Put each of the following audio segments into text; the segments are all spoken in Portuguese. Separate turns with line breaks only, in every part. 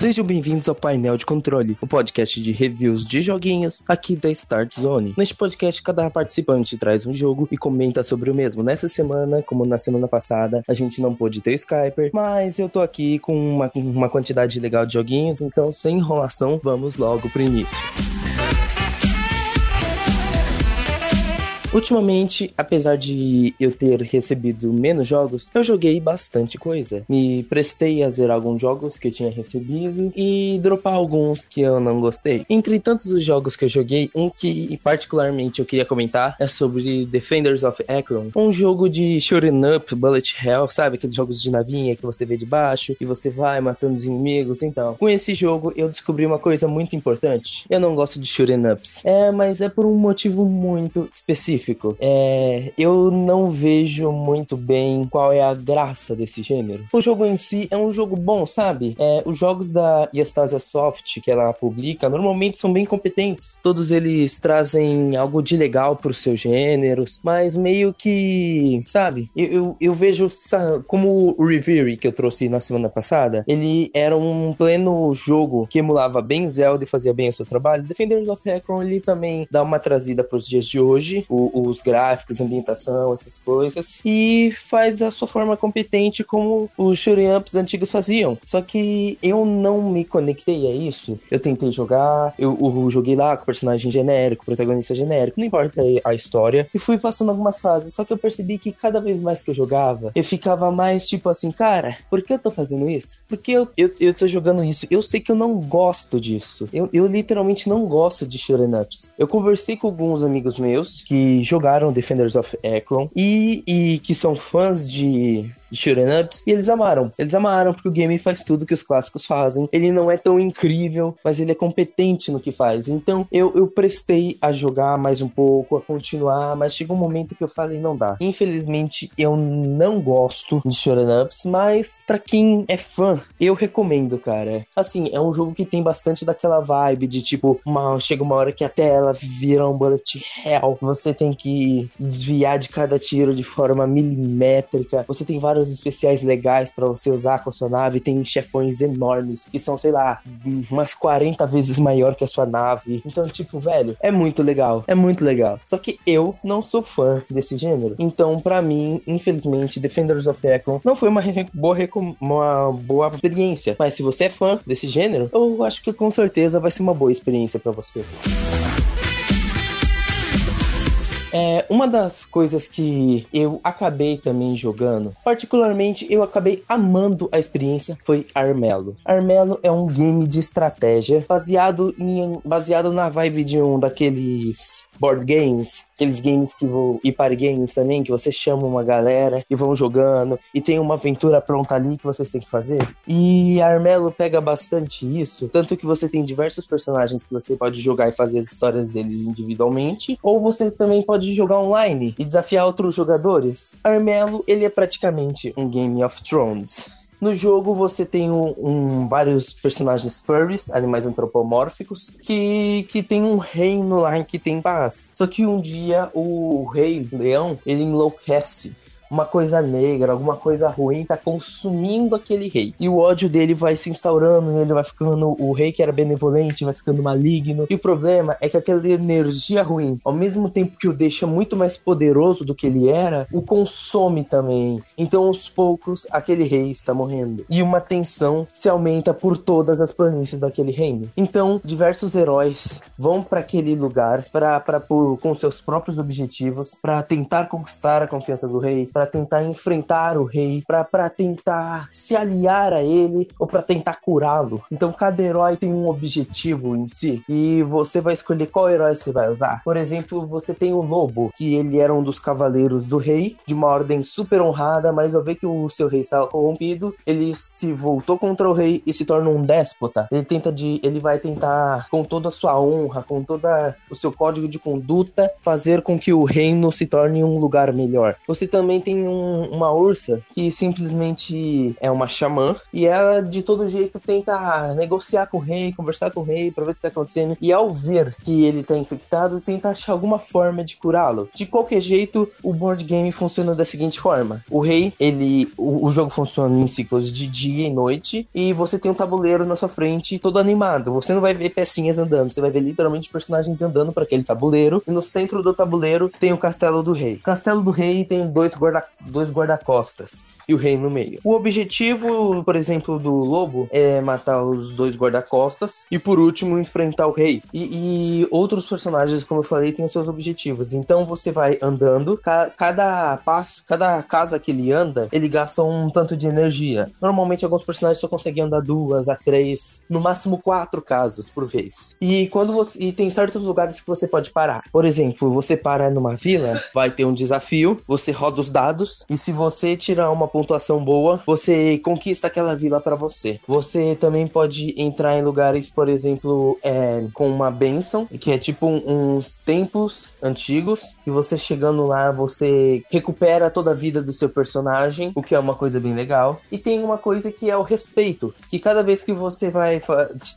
Sejam bem-vindos ao Painel de Controle, o podcast de reviews de joguinhos aqui da Start Zone. Neste podcast, cada participante traz um jogo e comenta sobre o mesmo. Nessa semana, como na semana passada, a gente não pôde ter o Skyper, mas eu tô aqui com uma, uma quantidade legal de joguinhos, então sem enrolação, vamos logo pro início. Ultimamente, apesar de eu ter recebido menos jogos, eu joguei bastante coisa. Me prestei a zerar alguns jogos que eu tinha recebido e dropar alguns que eu não gostei. Entre tantos os jogos que eu joguei, um que particularmente eu queria comentar é sobre Defenders of Akron, um jogo de shooting up, bullet hell, sabe? Aqueles jogos de navinha que você vê de baixo e você vai matando os inimigos. Então, com esse jogo eu descobri uma coisa muito importante. Eu não gosto de shooting ups. É, mas é por um motivo muito específico específico, é, eu não vejo muito bem qual é a graça desse gênero. O jogo em si é um jogo bom, sabe? É, os jogos da Yastasia Soft que ela publica normalmente são bem competentes. Todos eles trazem algo de legal para os seus gêneros, mas meio que, sabe? Eu, eu, eu vejo como o Reverie que eu trouxe na semana passada, ele era um pleno jogo que emulava bem Zelda e fazia bem o seu trabalho. Defenders of Akron ele também dá uma trazida para os dias de hoje. O, os gráficos, ambientação, essas coisas, e faz da sua forma competente como os shooting ups antigos faziam. Só que eu não me conectei a isso. Eu tentei jogar, eu, eu joguei lá com personagem genérico, protagonista genérico, não importa a história, e fui passando algumas fases. Só que eu percebi que cada vez mais que eu jogava, eu ficava mais tipo assim, cara, por que eu tô fazendo isso? Porque eu, eu, eu tô jogando isso. Eu sei que eu não gosto disso. Eu, eu literalmente não gosto de shooting ups. Eu conversei com alguns amigos meus que jogaram Defenders of Akron e, e que são fãs de de Ups, e eles amaram. Eles amaram porque o game faz tudo que os clássicos fazem. Ele não é tão incrível, mas ele é competente no que faz. Então eu, eu prestei a jogar mais um pouco, a continuar, mas chegou um momento que eu falei, não dá. Infelizmente, eu não gosto de Shooting Ups, mas para quem é fã, eu recomendo, cara. Assim, é um jogo que tem bastante daquela vibe de tipo, uma, chega uma hora que a tela vira um bullet hell. Você tem que desviar de cada tiro de forma milimétrica. Você tem vários especiais legais para você usar com a sua nave. Tem chefões enormes que são, sei lá, umas 40 vezes maior que a sua nave. Então, tipo, velho, é muito legal. É muito legal. Só que eu não sou fã desse gênero. Então, para mim, infelizmente, Defenders of Ekron não foi uma boa, uma boa experiência. Mas se você é fã desse gênero, eu acho que com certeza vai ser uma boa experiência para você. É, uma das coisas que eu acabei também jogando, particularmente eu acabei amando a experiência, foi Armelo. Armelo é um game de estratégia baseado em baseado na vibe de um daqueles board games, aqueles games que vão e party games também, que você chama uma galera e vão jogando e tem uma aventura pronta ali que vocês têm que fazer. E Armelo pega bastante isso, tanto que você tem diversos personagens que você pode jogar e fazer as histórias deles individualmente, ou você também pode jogar online e desafiar outros jogadores. Armelo, ele é praticamente um Game of Thrones. No jogo você tem um, um, vários personagens furries, animais antropomórficos, que, que tem um reino lá em que tem paz. Só que um dia o rei leão ele enlouquece uma coisa negra, alguma coisa ruim tá consumindo aquele rei. E o ódio dele vai se instaurando, ele vai ficando o rei que era benevolente, vai ficando maligno. E o problema é que aquela energia ruim, ao mesmo tempo que o deixa muito mais poderoso do que ele era, o consome também. Então, aos poucos, aquele rei está morrendo. E uma tensão se aumenta por todas as planícies daquele reino. Então, diversos heróis vão para aquele lugar para com seus próprios objetivos, para tentar conquistar a confiança do rei, para tentar enfrentar o rei, para tentar se aliar a ele ou para tentar curá-lo. Então cada herói tem um objetivo em si e você vai escolher qual herói você vai usar. Por exemplo, você tem o lobo, que ele era um dos cavaleiros do rei, de uma ordem super honrada, mas ao ver que o seu rei estava corrompido, ele se voltou contra o rei e se torna um déspota. Ele tenta de, ele vai tentar com toda a sua honra, com toda o seu código de conduta, fazer com que o reino se torne um lugar melhor. Você também tem tem um, uma ursa que simplesmente é uma xamã e ela de todo jeito tenta negociar com o rei, conversar com o rei pra ver o que tá acontecendo. E ao ver que ele tá infectado, tenta achar alguma forma de curá-lo. De qualquer jeito, o board game funciona da seguinte forma: o rei, ele. O, o jogo funciona em ciclos de dia e noite, e você tem um tabuleiro na sua frente todo animado. Você não vai ver pecinhas andando, você vai ver literalmente personagens andando para aquele tabuleiro. E no centro do tabuleiro tem o castelo do rei. O castelo do rei tem dois guarda dois guarda-costas e o rei no meio. O objetivo, por exemplo, do lobo é matar os dois guarda-costas e por último enfrentar o rei. E, e, outros personagens, como eu falei, têm os seus objetivos. Então você vai andando, ca cada passo, cada casa que ele anda, ele gasta um tanto de energia. Normalmente alguns personagens só conseguem andar duas a três, no máximo quatro casas por vez. E quando você e tem certos lugares que você pode parar. Por exemplo, você para numa vila, vai ter um desafio, você roda os dados e se você tirar uma pontuação boa, você conquista aquela vila para você. Você também pode entrar em lugares, por exemplo, é, com uma benção, que é tipo uns templos antigos, e você chegando lá, você recupera toda a vida do seu personagem, o que é uma coisa bem legal. E tem uma coisa que é o respeito, que cada vez que você vai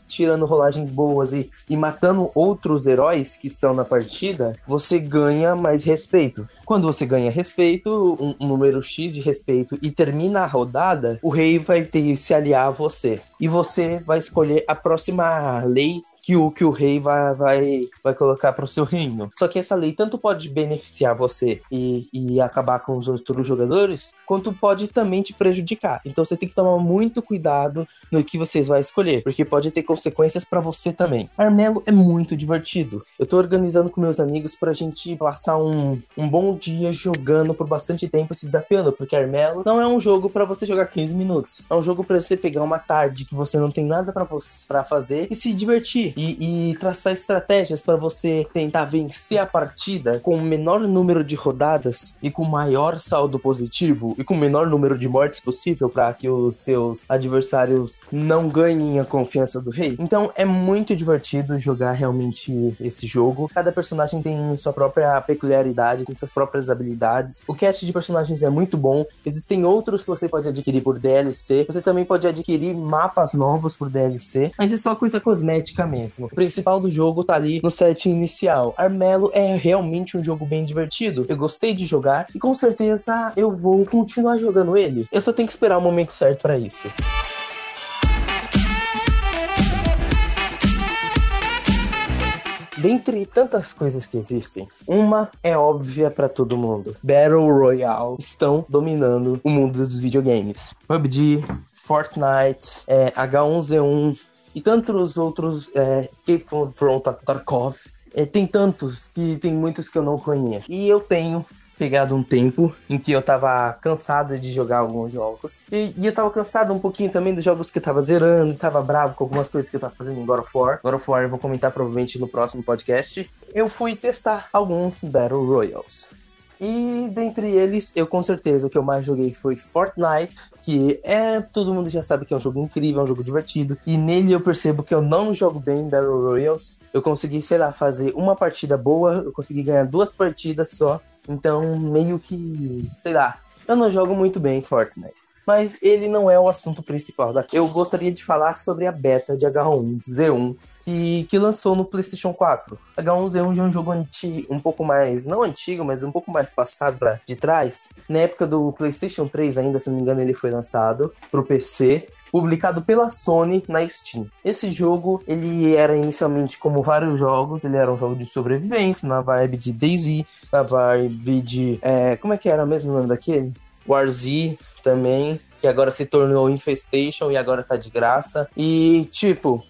tirando rolagens boas e, e matando outros heróis que estão na partida, você ganha mais respeito. Quando você ganha respeito, um, um número X de respeito e termina a rodada, o rei vai ter se aliar a você. E você vai escolher a próxima lei que o, que o rei vai, vai, vai colocar para o seu reino. Só que essa lei tanto pode beneficiar você e, e acabar com os outros jogadores, quanto pode também te prejudicar. Então você tem que tomar muito cuidado no que vocês vão escolher, porque pode ter consequências para você também. Armelo é muito divertido. Eu tô organizando com meus amigos pra gente passar um, um bom dia jogando por bastante tempo se desafiando, porque Armelo não é um jogo para você jogar 15 minutos. É um jogo para você pegar uma tarde que você não tem nada para fazer e se divertir e, e traçar estratégias para você tentar vencer a partida com o menor número de rodadas e com o maior saldo positivo e com o menor número de mortes possível para que os seus adversários não ganhem a confiança do rei. Então é muito divertido jogar realmente esse jogo. Cada personagem tem sua própria peculiaridade, tem suas próprias habilidades. O cast de personagens é muito bom. Existem outros que você pode adquirir por DLC. Você também pode adquirir mapas novos por DLC, mas é só coisa cosmética mesmo mesmo. O principal do jogo tá ali no set inicial. Armelo é realmente um jogo bem divertido. Eu gostei de jogar e com certeza eu vou continuar jogando ele. Eu só tenho que esperar o momento certo para isso. Dentre tantas coisas que existem, uma é óbvia para todo mundo. Battle Royale estão dominando o mundo dos videogames. PUBG, Fortnite, é, H1Z1, e tantos outros é, Escape from Tarkov. É, tem tantos que tem muitos que eu não conheço. E eu tenho pegado um tempo em que eu tava cansado de jogar alguns jogos. E, e, eu tava cansado um pouquinho também dos jogos que eu tava zerando, tava bravo com algumas coisas que eu tava fazendo em God of War. God of War eu vou comentar provavelmente no próximo podcast. Eu fui testar alguns Battle Royals. E dentre eles, eu com certeza o que eu mais joguei foi Fortnite, que é todo mundo já sabe que é um jogo incrível, é um jogo divertido. E nele eu percebo que eu não jogo bem Battle Royals. Eu consegui, sei lá, fazer uma partida boa, eu consegui ganhar duas partidas só. Então, meio que, sei lá, eu não jogo muito bem Fortnite mas ele não é o assunto principal. Eu gostaria de falar sobre a beta de H1Z1 que, que lançou no PlayStation 4. H1Z1 já é um jogo antigo, um pouco mais, não antigo, mas um pouco mais passado pra, de trás. Na época do PlayStation 3 ainda, se não me engano, ele foi lançado pro PC publicado pela Sony na Steam. Esse jogo, ele era inicialmente como vários jogos, ele era um jogo de sobrevivência, na vibe de DayZ, na vibe de... É, como é que era mesmo o nome daquele? War Z também, que agora se tornou Infestation e agora tá de graça. E, tipo,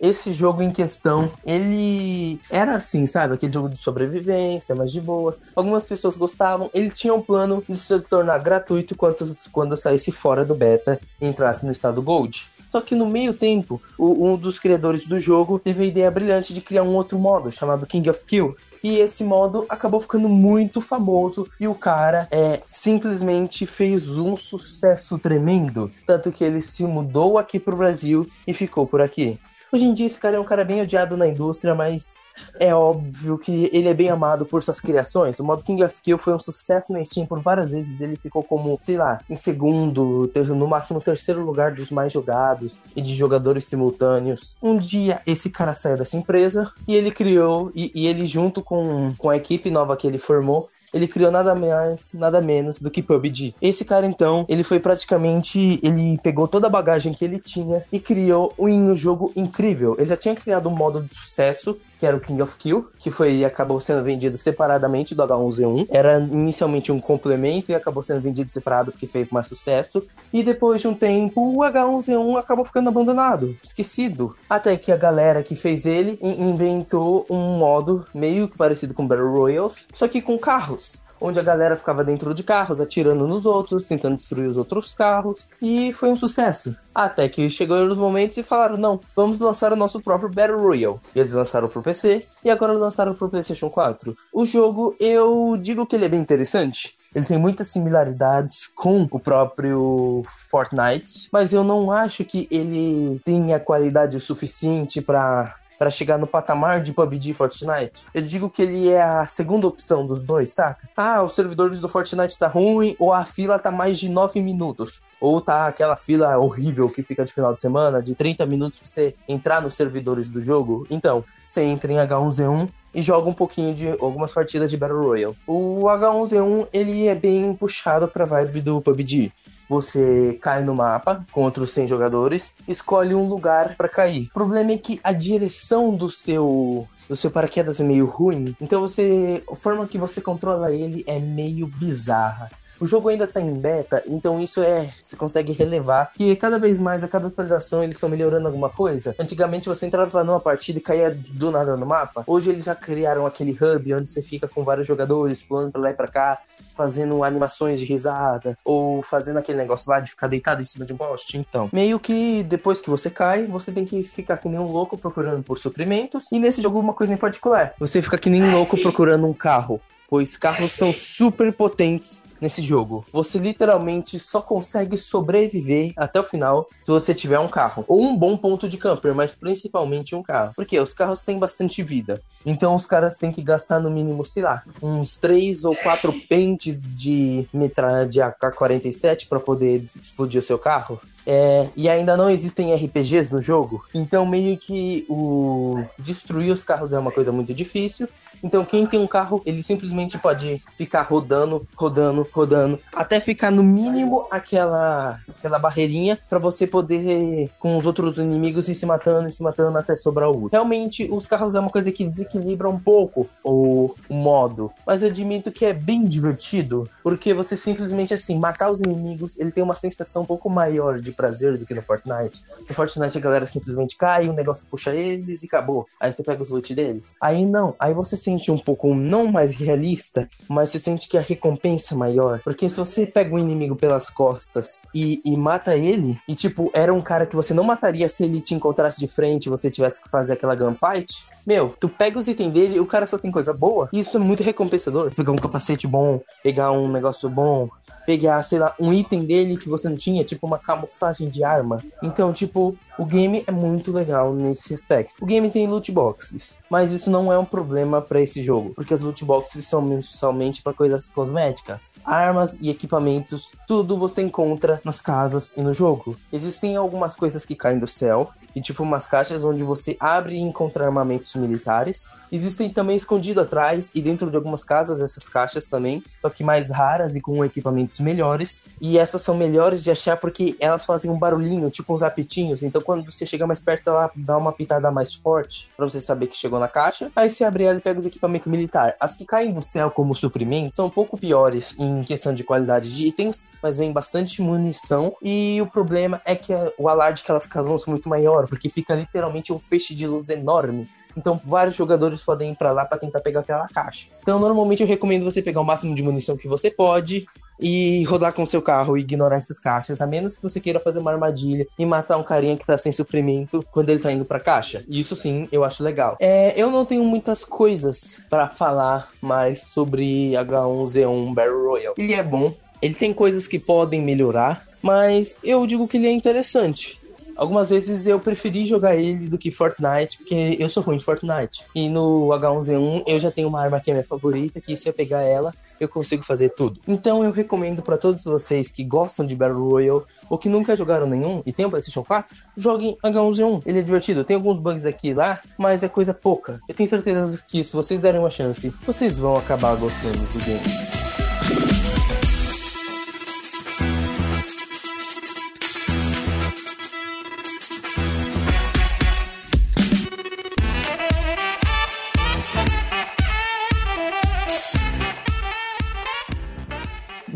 esse jogo em questão, ele era assim, sabe? Aquele jogo de sobrevivência, mas de boas. Algumas pessoas gostavam. Ele tinha um plano de se tornar gratuito quando, quando saísse fora do beta e entrasse no estado Gold. Só que no meio tempo, o, um dos criadores do jogo teve a ideia brilhante de criar um outro modo chamado King of Kill. E esse modo acabou ficando muito famoso e o cara é simplesmente fez um sucesso tremendo, tanto que ele se mudou aqui pro Brasil e ficou por aqui. Hoje em dia esse cara é um cara bem odiado na indústria, mas é óbvio que ele é bem amado por suas criações. O modo King of Kill foi um sucesso na Steam por várias vezes. Ele ficou como, sei lá, em segundo, no máximo terceiro lugar dos mais jogados e de jogadores simultâneos. Um dia esse cara saiu dessa empresa e ele criou, e, e ele junto com, com a equipe nova que ele formou, ele criou nada mais, nada menos do que PUBG. Esse cara, então, ele foi praticamente. Ele pegou toda a bagagem que ele tinha e criou um jogo incrível. Ele já tinha criado um modo de sucesso que era o King of Kill, que foi acabou sendo vendido separadamente do H1Z1. Era inicialmente um complemento e acabou sendo vendido separado porque fez mais sucesso. E depois de um tempo, o H1Z1 acabou ficando abandonado, esquecido. Até que a galera que fez ele inventou um modo meio que parecido com Battle Royals, só que com carros onde a galera ficava dentro de carros, atirando nos outros, tentando destruir os outros carros, e foi um sucesso. Até que chegou nos momentos e falaram: não, vamos lançar o nosso próprio Battle Royale. E eles lançaram pro PC e agora lançaram pro PlayStation 4. O jogo, eu digo que ele é bem interessante. Ele tem muitas similaridades com o próprio Fortnite, mas eu não acho que ele tenha qualidade suficiente para para chegar no patamar de PUBG e Fortnite. Eu digo que ele é a segunda opção dos dois, saca? Ah, os servidores do Fortnite tá ruim, ou a fila tá mais de 9 minutos. Ou tá aquela fila horrível que fica de final de semana, de 30 minutos pra você entrar nos servidores do jogo. Então, você entra em H1Z1 e joga um pouquinho de algumas partidas de Battle Royale. O H1Z1, ele é bem puxado pra vibe do PUBG você cai no mapa com outros 100 jogadores, escolhe um lugar para cair. O problema é que a direção do seu do seu paraquedas é meio ruim, então você a forma que você controla ele é meio bizarra. O jogo ainda tá em beta, então isso é. Você consegue relevar que cada vez mais, a cada atualização, eles estão melhorando alguma coisa. Antigamente você entrava numa partida e caía do nada no mapa. Hoje eles já criaram aquele hub onde você fica com vários jogadores, pulando pra lá e pra cá, fazendo animações de risada, ou fazendo aquele negócio lá de ficar deitado em cima de um poste. Então, meio que depois que você cai, você tem que ficar que nem um louco procurando por suprimentos. E nesse jogo, uma coisa em particular: você fica que nem um louco procurando um carro pois carros são super potentes nesse jogo. Você literalmente só consegue sobreviver até o final se você tiver um carro. Ou um bom ponto de camper, mas principalmente um carro. Porque os carros têm bastante vida. Então os caras têm que gastar no mínimo, sei lá, uns 3 ou 4 pentes de metralha de AK-47 para poder explodir o seu carro. É, e ainda não existem RPGs no jogo, então meio que o destruir os carros é uma coisa muito difícil. Então quem tem um carro, ele simplesmente pode ficar rodando, rodando, rodando, até ficar no mínimo aquela aquela barreirinha para você poder com os outros inimigos ir se matando e se matando até sobrar o Realmente os carros é uma coisa que desequilibra um pouco o, o modo, mas eu admito que é bem divertido, porque você simplesmente assim matar os inimigos, ele tem uma sensação um pouco maior de prazer do que no Fortnite. No Fortnite a galera simplesmente cai, o negócio puxa eles e acabou. Aí você pega os loot deles. Aí não, aí você sente um pouco não mais realista, mas você sente que a recompensa é maior. Porque se você pega um inimigo pelas costas e, e mata ele, e tipo, era um cara que você não mataria se ele te encontrasse de frente e você tivesse que fazer aquela gunfight, meu, tu pega os itens dele, o cara só tem coisa boa. E isso é muito recompensador. Pegar um capacete bom, pegar um negócio bom, pegar, sei lá, um item dele que você não tinha, tipo uma camuflagem de arma. Então, tipo, o game é muito legal nesse aspecto. O game tem loot boxes, mas isso não é um problema para esse jogo, porque as loot boxes são somente para coisas cosméticas. Armas e equipamentos, tudo você encontra nas casas e no jogo. Existem algumas coisas que caem do céu, e tipo umas caixas onde você abre e encontra armamentos militares. Existem também escondido atrás e dentro de algumas casas essas caixas também, só que mais raras e com equipamentos melhores. E essas são melhores de achar porque elas fazem um barulhinho, tipo uns apitinhos. Então quando você chega mais perto, ela dá uma pitada mais forte para você saber que chegou na caixa. Aí você abre ela e pega os equipamentos militares. As que caem do céu como suprimento são um pouco piores em questão de qualidade de itens, mas vem bastante munição. E o problema é que o alarde que elas causam é muito maior, porque fica literalmente um feixe de luz enorme então, vários jogadores podem ir para lá para tentar pegar aquela caixa. Então, normalmente eu recomendo você pegar o máximo de munição que você pode e rodar com seu carro e ignorar essas caixas, a menos que você queira fazer uma armadilha e matar um carinha que tá sem suprimento quando ele tá indo pra caixa. Isso sim, eu acho legal. É, eu não tenho muitas coisas para falar mais sobre H1Z1 Battle Royale. Ele é bom, ele tem coisas que podem melhorar, mas eu digo que ele é interessante. Algumas vezes eu preferi jogar ele do que Fortnite, porque eu sou ruim em Fortnite. E no H1Z1 eu já tenho uma arma que é minha favorita, que se eu pegar ela, eu consigo fazer tudo. Então eu recomendo para todos vocês que gostam de Battle Royale ou que nunca jogaram nenhum e tem um PlayStation 4, joguem H1Z1. Ele é divertido, tem alguns bugs aqui e lá, mas é coisa pouca. Eu tenho certeza que se vocês derem uma chance, vocês vão acabar gostando do game.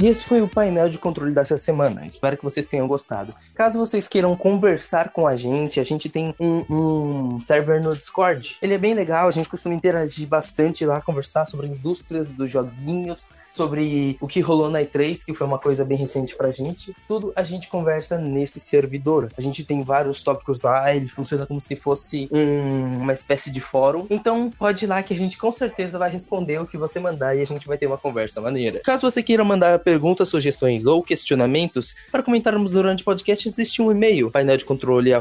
E esse foi o painel de controle dessa semana. Espero que vocês tenham gostado. Caso vocês queiram conversar com a gente, a gente tem um, um server no Discord. Ele é bem legal, a gente costuma interagir bastante lá, conversar sobre indústrias dos joguinhos, sobre o que rolou na E3, que foi uma coisa bem recente pra gente. Tudo a gente conversa nesse servidor. A gente tem vários tópicos lá, ele funciona como se fosse um, uma espécie de fórum. Então pode ir lá que a gente com certeza vai responder o que você mandar e a gente vai ter uma conversa maneira. Caso você queira mandar perguntas, sugestões ou questionamentos para comentarmos durante o podcast, existe um e-mail, painel de controle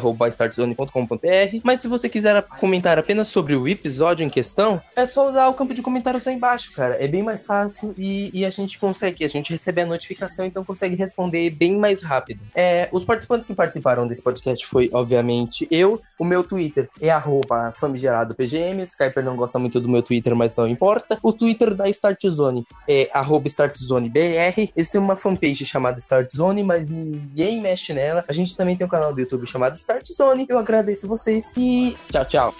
Mas se você quiser comentar apenas sobre o episódio em questão, é só usar o campo de comentários aí embaixo, cara. É bem mais fácil e e, a gente consegue, a gente recebe a notificação, então consegue responder bem mais rápido. É, os participantes que participaram desse podcast foi, obviamente, eu. O meu Twitter é arroba famigeradopgm. Skyper não gosta muito do meu Twitter, mas não importa. O Twitter da Start Zone é arroba StartZoneBR. Esse é uma fanpage chamada Start Zone, mas ninguém mexe nela. A gente também tem um canal do YouTube chamado Start Zone. Eu agradeço vocês e tchau, tchau.